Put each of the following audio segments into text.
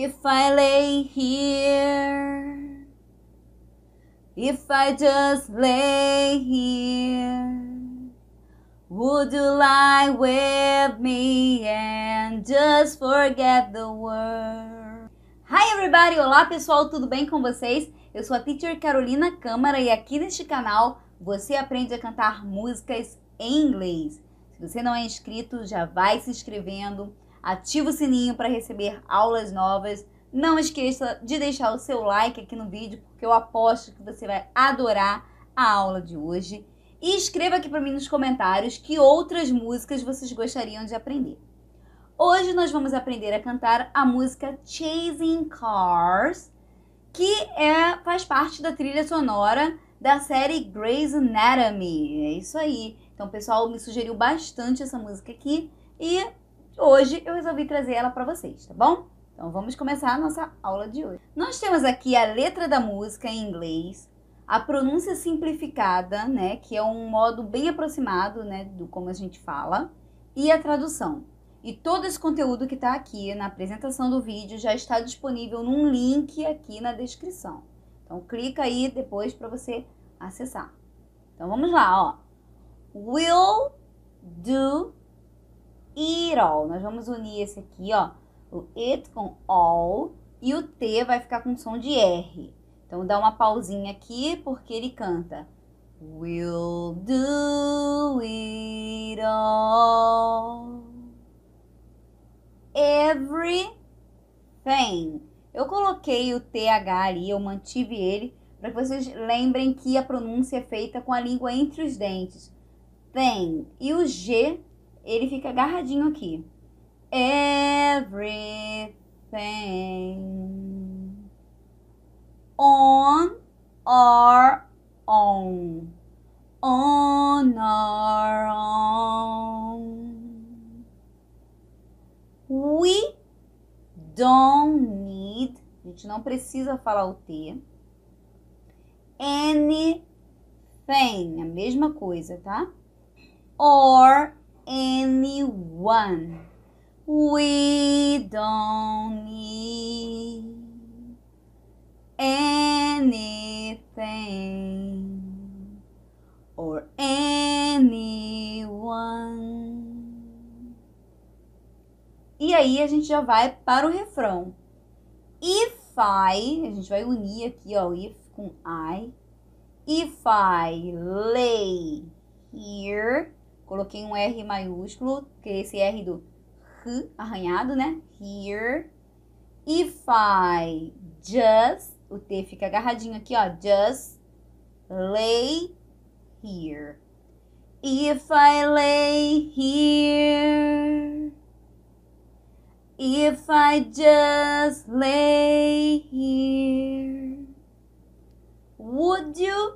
If I lay here, if I just lay here, would you lie with me and just forget the world? Hi everybody! Olá pessoal, tudo bem com vocês? Eu sou a Teacher Carolina Câmara e aqui neste canal você aprende a cantar músicas em inglês. Se você não é inscrito, já vai se inscrevendo ativa o sininho para receber aulas novas. Não esqueça de deixar o seu like aqui no vídeo, porque eu aposto que você vai adorar a aula de hoje. E escreva aqui para mim nos comentários que outras músicas vocês gostariam de aprender. Hoje nós vamos aprender a cantar a música Chasing Cars, que é, faz parte da trilha sonora da série Grey's Anatomy. É isso aí. Então pessoal me sugeriu bastante essa música aqui e hoje eu resolvi trazer ela para vocês, tá bom? Então vamos começar a nossa aula de hoje. Nós temos aqui a letra da música em inglês, a pronúncia simplificada, né, que é um modo bem aproximado, né, do como a gente fala, e a tradução. E todo esse conteúdo que está aqui na apresentação do vídeo já está disponível num link aqui na descrição. Então clica aí depois para você acessar. Então vamos lá, ó. Will do it all. Nós vamos unir esse aqui, ó, o it com all e o T vai ficar com som de R. Então dá uma pausinha aqui porque ele canta We'll do it all. Everything. Eu coloquei o TH ali, eu mantive ele para que vocês lembrem que a pronúncia é feita com a língua entre os dentes. Tem. E o G ele fica agarradinho aqui. Everything on our own. On our own. We don't need. A gente não precisa falar o T. Anything. A mesma coisa, tá? Or anyone. We don't need anything or anyone. E aí a gente já vai para o refrão. If I, a gente vai unir aqui, ó, if com I. If I lay here Coloquei um R maiúsculo, que é esse R do R arranhado, né? Here. If I just, o T fica agarradinho aqui, ó. Just lay here. If I lay here. If I just lay here. Would you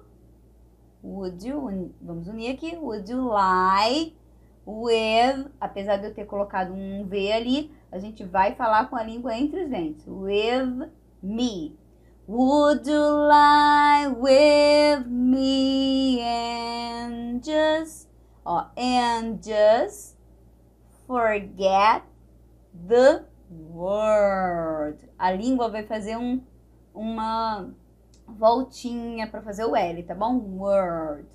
Would you, vamos unir aqui, would you lie with, apesar de eu ter colocado um V ali, a gente vai falar com a língua entre os dentes. With me. Would you lie with me and just, ó, and just forget the word. A língua vai fazer um, uma voltinha para fazer o L, tá bom? Word.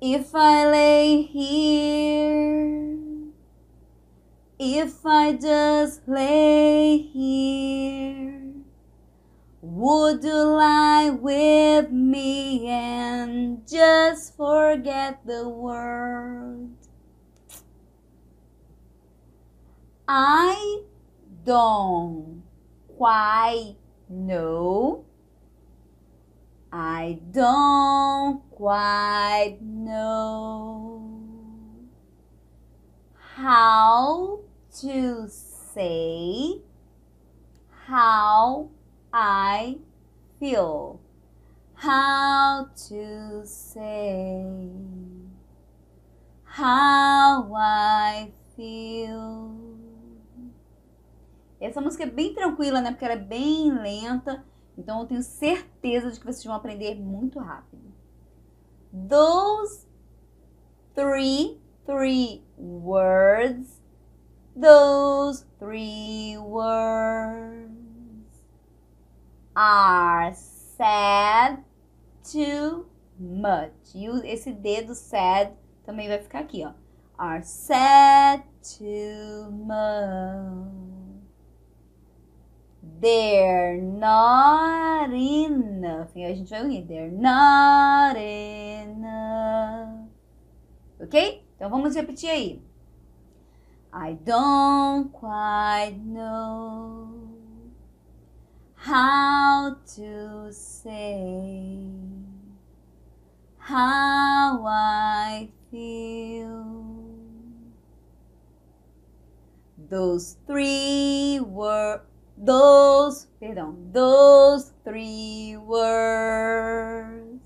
If I lay here, if I just lay here, would you lie with me and just forget the world? I don't quite know I don't quite know how to say how I feel. How to say how I feel. Essa música é bem tranquila, né? Porque ela é bem lenta. Então eu tenho certeza de que vocês vão aprender muito rápido. Those three, three words. Those three words. are sad too much. E esse dedo sad também vai ficar aqui, ó. Are sad too much. They're not enough. E a gente vai unir. They're not enough. Ok? Então vamos repetir aí. I don't quite know how to say how I feel. Those three were those perdão, those three words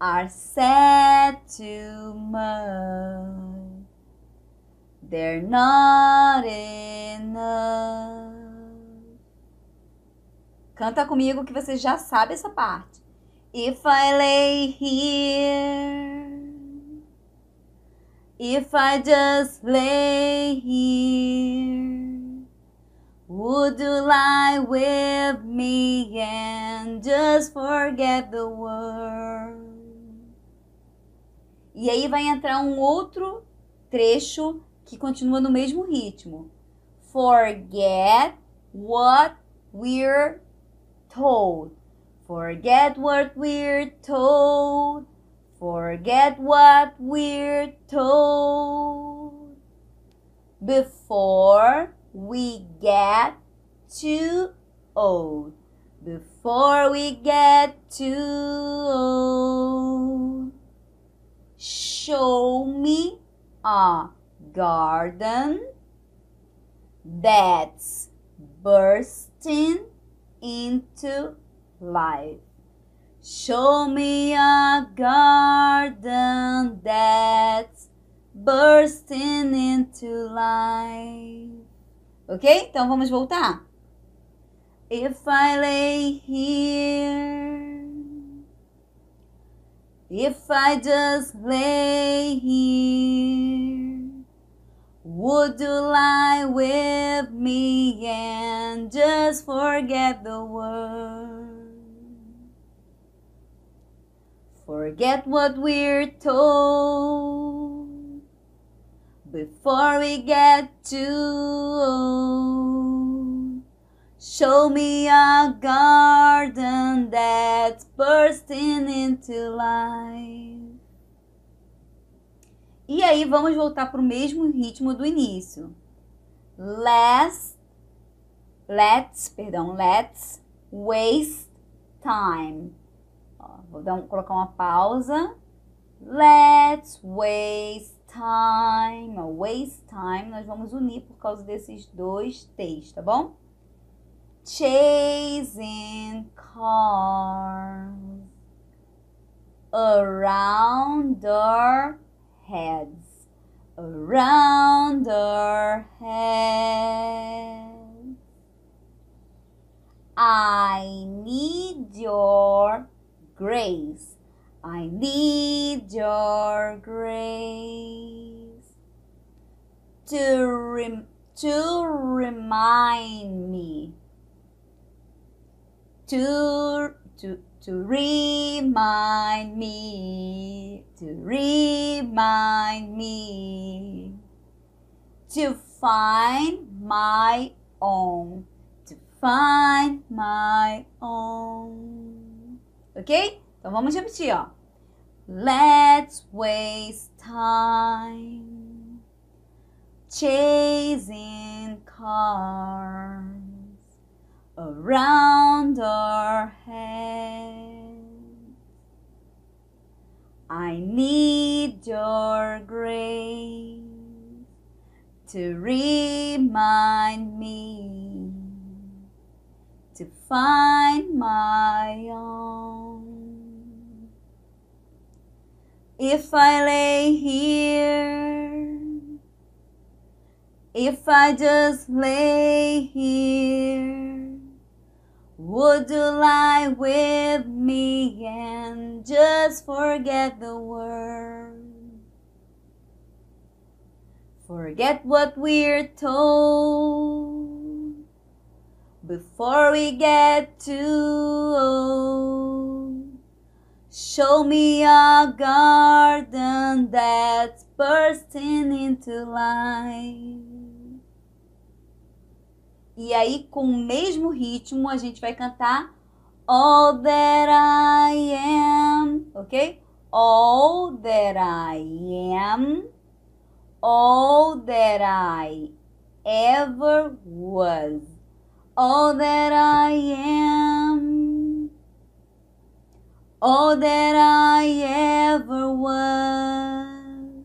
are said too much. They're not enough. Canta comigo que você já sabe essa parte. If I lay here, if I just lay here, would you lie with me and just forget the world? E aí vai entrar um outro trecho que continua no mesmo ritmo. Forget what we're told. Forget what we're told. Forget what we're told. Before we get too old. Before we get too old. Show me a garden that's bursting into life. Show me a garden that's bursting into life. Ok? Então vamos voltar. If I lay here, if I just lay here, would you lie with me and just forget the world? Forget what we're told before we get too old. Show me a garden that's bursting into life. E aí vamos voltar para o mesmo ritmo do início. Let's, let's, perdão, let's waste time. Ó, vou dar um, colocar uma pausa. Let's waste time. Waste time, nós vamos unir por causa desses dois T's, tá bom? Chasing cars around our heads, around our heads. I need your grace. I need your grace to rem- to remind me to to to remind me to remind me to find my own to find my own ok? Então vamos repetir, ó. Let's waste time chasing cars around our heads. I need your grace to remind me to find my own. If I lay here, if I just lay here, would you lie with me and just forget the world? Forget what we're told before we get too old. Show me a garden that's bursting into life. E aí, com o mesmo ritmo, a gente vai cantar All that I am, ok? All that I am, all that I ever was, all that I am, all that I ever was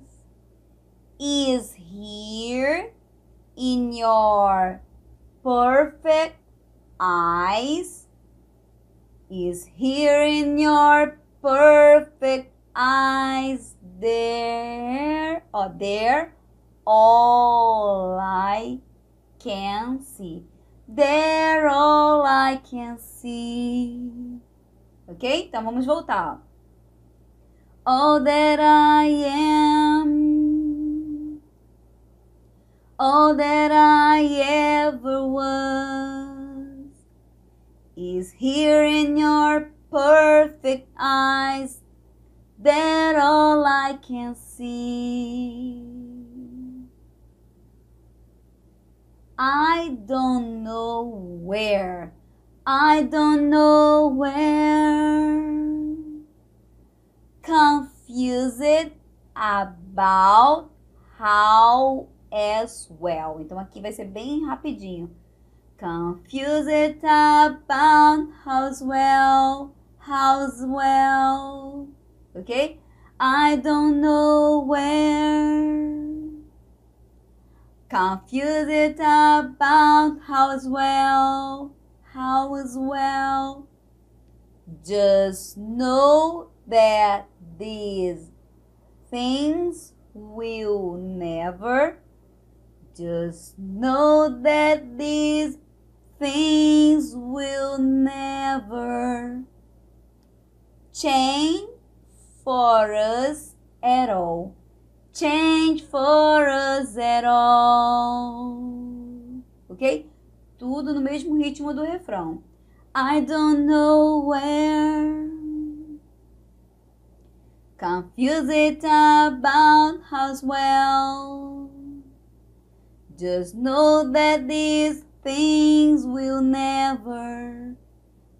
is here in your perfect eyes is here in your perfect eyes. There or oh, there all I can see. There all I can see. Ok? Então vamos voltar all that I am see. I don't know where. I don't know where. Confused about how as well. Então aqui vai ser bem rapidinho. Confused about how's well, how's well. Okay? I don't know where. Confused about how's well, how's well. Just know that these things will never just know that these things will never change for us at all. Change for us at all. Ok? Tudo no mesmo ritmo do refrão. I don't know where. Confused about how's well. Just know that these things will never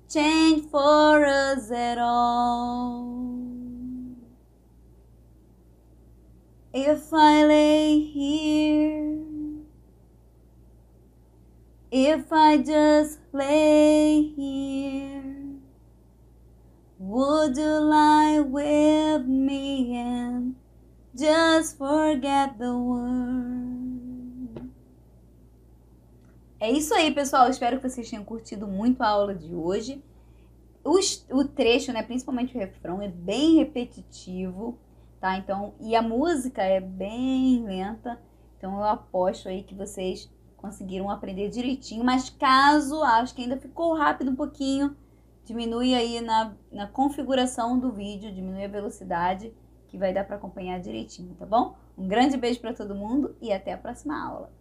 change for us at all. If I lay here, if I just lay here, would you lie with me and just forget the world? É isso aí, pessoal. Espero que vocês tenham curtido muito a aula de hoje. Os, o trecho, né, principalmente o refrão, é bem repetitivo, tá? Então, e a música é bem lenta. Então, eu aposto aí que vocês conseguiram aprender direitinho. Mas caso acho que ainda ficou rápido um pouquinho, diminui aí na, na configuração do vídeo, diminui a velocidade, que vai dar para acompanhar direitinho, tá bom? Um grande beijo para todo mundo e até a próxima aula.